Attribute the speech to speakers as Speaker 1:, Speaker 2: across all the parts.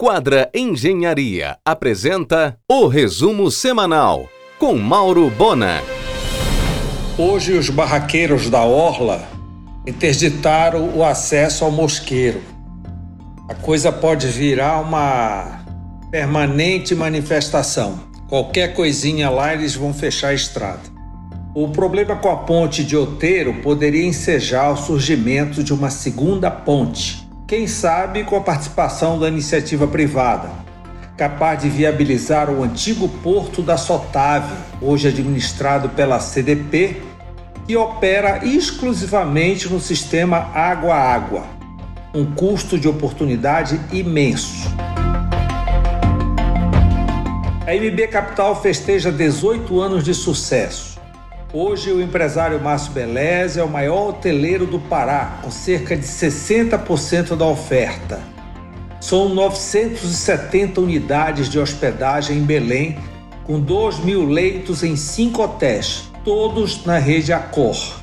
Speaker 1: Quadra Engenharia apresenta o resumo semanal com Mauro Bona.
Speaker 2: Hoje os barraqueiros da Orla interditaram o acesso ao mosqueiro. A coisa pode virar uma permanente manifestação. Qualquer coisinha lá eles vão fechar a estrada. O problema com a ponte de Oteiro poderia ensejar o surgimento de uma segunda ponte, quem sabe com a participação da iniciativa privada, capaz de viabilizar o antigo porto da Sotave, hoje administrado pela CDP, que opera exclusivamente no sistema água-água, um custo de oportunidade imenso. A MB Capital festeja 18 anos de sucesso Hoje, o empresário Márcio Beleza é o maior hoteleiro do Pará, com cerca de 60% da oferta. São 970 unidades de hospedagem em Belém, com 2 mil leitos em cinco hotéis, todos na rede Accor,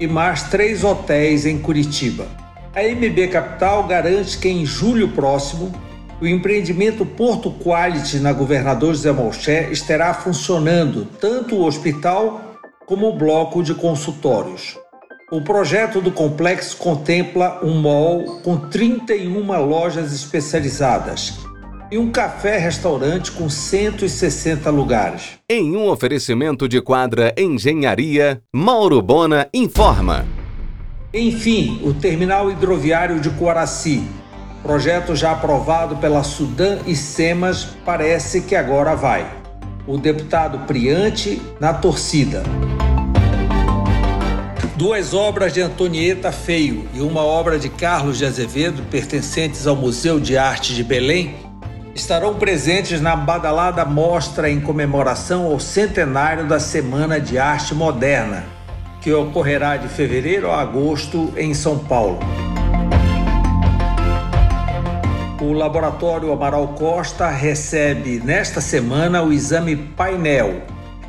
Speaker 2: e mais três hotéis em Curitiba. A MB Capital garante que em julho próximo o empreendimento Porto Quality na Governador José Malché estará funcionando tanto o hospital como bloco de consultórios. O projeto do complexo contempla um mall com 31 lojas especializadas e um café-restaurante com 160 lugares.
Speaker 1: Em um oferecimento de quadra Engenharia, Mauro Bona informa.
Speaker 2: Enfim, o terminal hidroviário de Coaraci, projeto já aprovado pela Sudã e Semas, parece que agora vai. O deputado Priante na torcida. Duas obras de Antonieta Feio e uma obra de Carlos de Azevedo, pertencentes ao Museu de Arte de Belém, estarão presentes na badalada mostra em comemoração ao centenário da Semana de Arte Moderna, que ocorrerá de fevereiro a agosto em São Paulo. O Laboratório Amaral Costa recebe nesta semana o exame painel.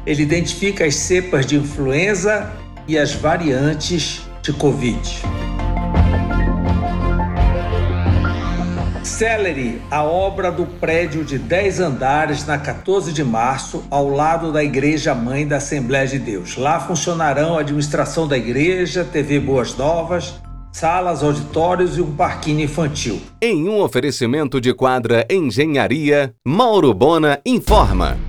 Speaker 2: Ele identifica as cepas de influenza e as variantes de Covid. Celery, a obra do prédio de 10 andares na 14 de março, ao lado da Igreja Mãe da Assembleia de Deus. Lá funcionarão a administração da igreja, TV Boas Novas, salas, auditórios e um parquinho infantil.
Speaker 1: Em um oferecimento de quadra Engenharia, Mauro Bona informa.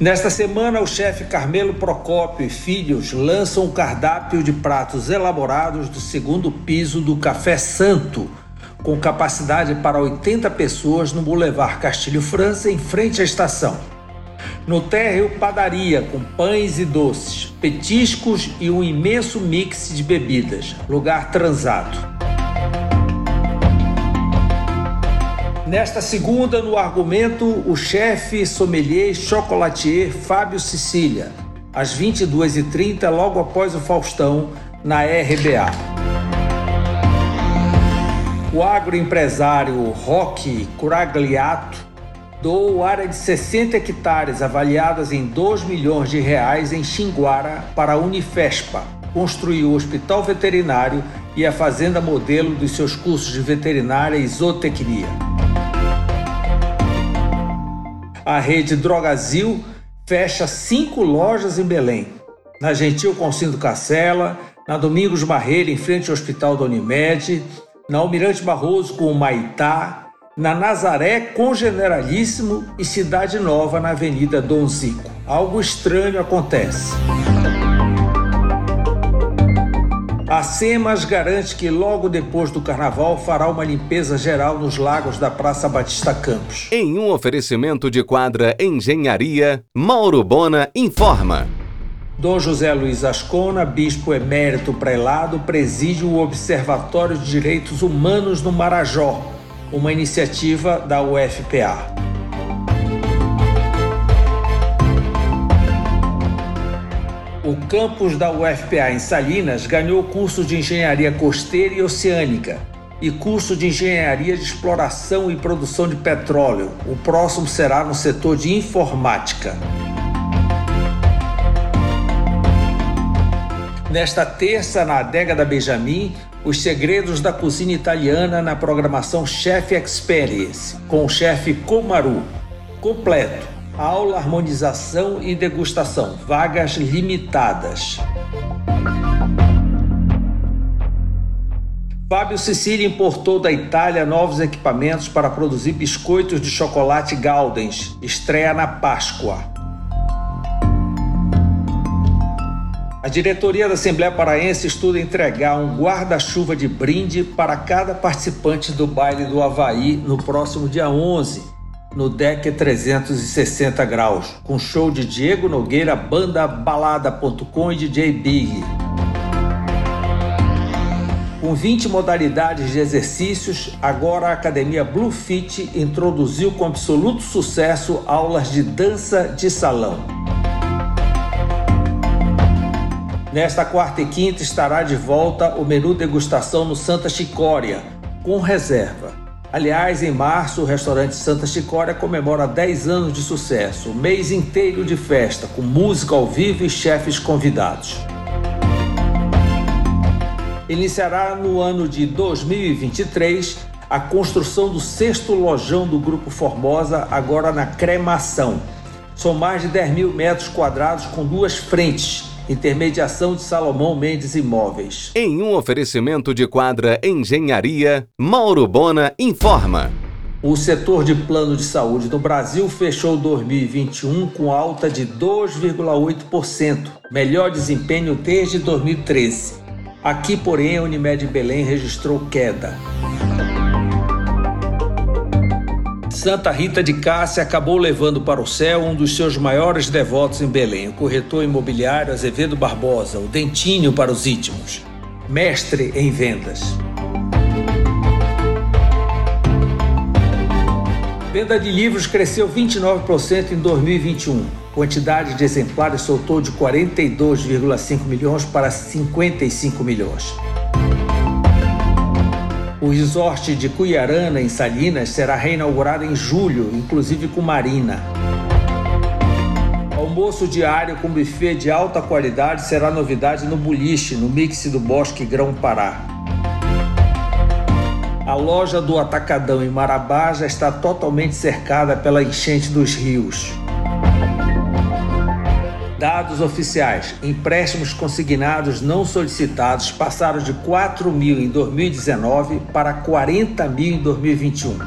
Speaker 2: Nesta semana, o chefe Carmelo Procópio e filhos lançam um cardápio de pratos elaborados do segundo piso do Café Santo, com capacidade para 80 pessoas no Boulevard Castilho França, em frente à estação. No térreo, padaria com pães e doces, petiscos e um imenso mix de bebidas. Lugar transado. Nesta segunda, no argumento, o chefe sommelier chocolatier Fábio Sicília, às 22h30, logo após o Faustão, na RBA. O agroempresário Roque Curagliato doou área de 60 hectares avaliadas em 2 milhões de reais em Xinguara para a Unifespa, construir o hospital veterinário e a fazenda modelo dos seus cursos de veterinária e zootecnia a rede Drogazil fecha cinco lojas em Belém. Na Gentil Consindo Cacela, na Domingos Barreira, em frente ao Hospital da Unimed, na Almirante Barroso com o Maitá, na Nazaré com Generalíssimo e Cidade Nova na Avenida Dom Zico. Algo estranho acontece. A SEMAS garante que logo depois do carnaval fará uma limpeza geral nos lagos da Praça Batista Campos.
Speaker 1: Em um oferecimento de quadra Engenharia, Mauro Bona informa.
Speaker 2: Dom José Luiz Ascona, bispo emérito prelado, preside o Observatório de Direitos Humanos no Marajó, uma iniciativa da UFPA. O campus da UFPA em Salinas ganhou curso de engenharia costeira e oceânica e curso de engenharia de exploração e produção de petróleo. O próximo será no setor de informática. Nesta terça, na adega da Benjamin, Os segredos da cozinha italiana na programação Chef Experience, com o chefe Komaru. Completo. Aula, harmonização e degustação. Vagas limitadas. Fábio Sicília importou da Itália novos equipamentos para produzir biscoitos de chocolate Gaudens. Estreia na Páscoa. A diretoria da Assembleia Paraense estuda entregar um guarda-chuva de brinde para cada participante do baile do Havaí no próximo dia 11, no DEC 360 graus, com show de Diego Nogueira, banda balada.com e DJ Big. Com 20 modalidades de exercícios, agora a Academia Blue Fit introduziu com absoluto sucesso aulas de dança de salão. Nesta quarta e quinta estará de volta o menu degustação no Santa Chicória, com reserva. Aliás, em março, o restaurante Santa Chicória comemora 10 anos de sucesso, um mês inteiro de festa, com música ao vivo e chefes convidados iniciará no ano de 2023 a construção do sexto lojão do Grupo Formosa, agora na Cremação. São mais de 10 mil metros quadrados com duas frentes. Intermediação de Salomão Mendes Imóveis.
Speaker 1: Em um oferecimento de quadra Engenharia, Mauro Bona informa.
Speaker 2: O setor de plano de saúde no Brasil fechou 2021 com alta de 2,8%, melhor desempenho desde 2013. Aqui, porém, a Unimed Belém registrou queda. Santa Rita de Cássia acabou levando para o céu um dos seus maiores devotos em Belém, o corretor imobiliário Azevedo Barbosa, o dentinho para os íntimos, mestre em vendas. Venda de livros cresceu 29% em 2021. Quantidade de exemplares soltou de 42,5 milhões para 55 milhões. O resort de Cuiarana, em Salinas, será reinaugurado em julho, inclusive com marina. Almoço diário com buffet de alta qualidade será novidade no Boliche, no mix do Bosque Grão Pará. A loja do Atacadão em Marabá já está totalmente cercada pela enchente dos rios. Dados oficiais: empréstimos consignados não solicitados passaram de 4 mil em 2019 para 40 mil em 2021.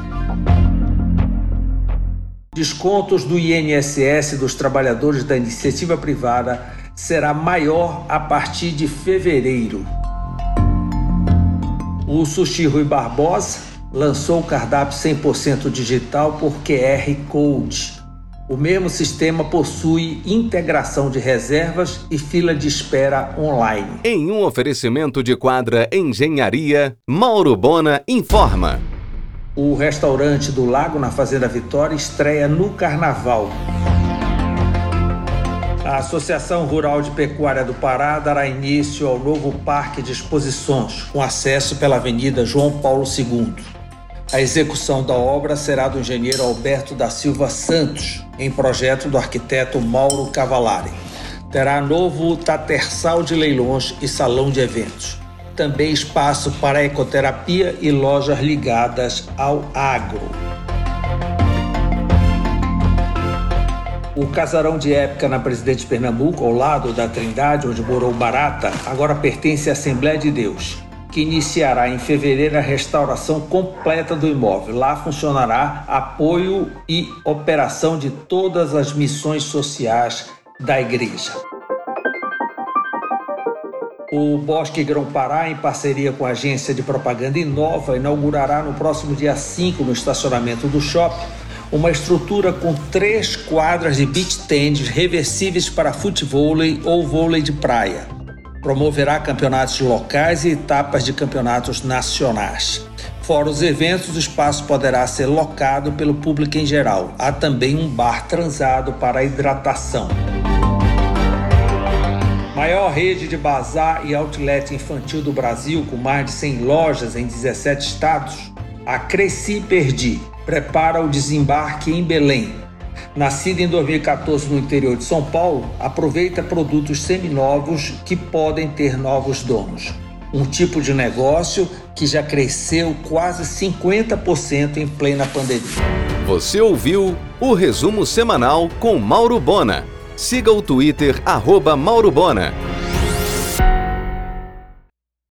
Speaker 2: Descontos do INSS dos trabalhadores da iniciativa privada será maior a partir de fevereiro. O Sushi Rui Barbosa lançou o cardápio 100% digital por QR Code. O mesmo sistema possui integração de reservas e fila de espera online.
Speaker 1: Em um oferecimento de quadra Engenharia, Mauro Bona informa.
Speaker 2: O restaurante do Lago na Fazenda Vitória estreia no Carnaval. A Associação Rural de Pecuária do Pará dará início ao novo parque de exposições, com acesso pela Avenida João Paulo II. A execução da obra será do engenheiro Alberto da Silva Santos, em projeto do arquiteto Mauro Cavalari. Terá novo tatersal de leilões e salão de eventos. Também espaço para ecoterapia e lojas ligadas ao agro. O casarão de época na Presidente Pernambuco, ao lado da Trindade, onde morou Barata, agora pertence à Assembleia de Deus, que iniciará em fevereiro a restauração completa do imóvel. Lá funcionará apoio e operação de todas as missões sociais da igreja. O Bosque Grão-Pará, em parceria com a agência de propaganda Inova, inaugurará no próximo dia 5, no estacionamento do shopping, uma estrutura com três quadras de beach tennis reversíveis para futebol ou vôlei de praia. Promoverá campeonatos locais e etapas de campeonatos nacionais. Fora os eventos, o espaço poderá ser locado pelo público em geral. Há também um bar transado para hidratação. Maior rede de bazar e outlet infantil do Brasil, com mais de 100 lojas em 17 estados, a Cresci Perdi prepara o desembarque em Belém. Nascida em 2014 no interior de São Paulo, aproveita produtos seminovos que podem ter novos donos. um tipo de negócio que já cresceu quase 50% em plena pandemia.
Speaker 1: Você ouviu o resumo semanal com Mauro Bona. Siga o Twitter, arroba Mauro Bona.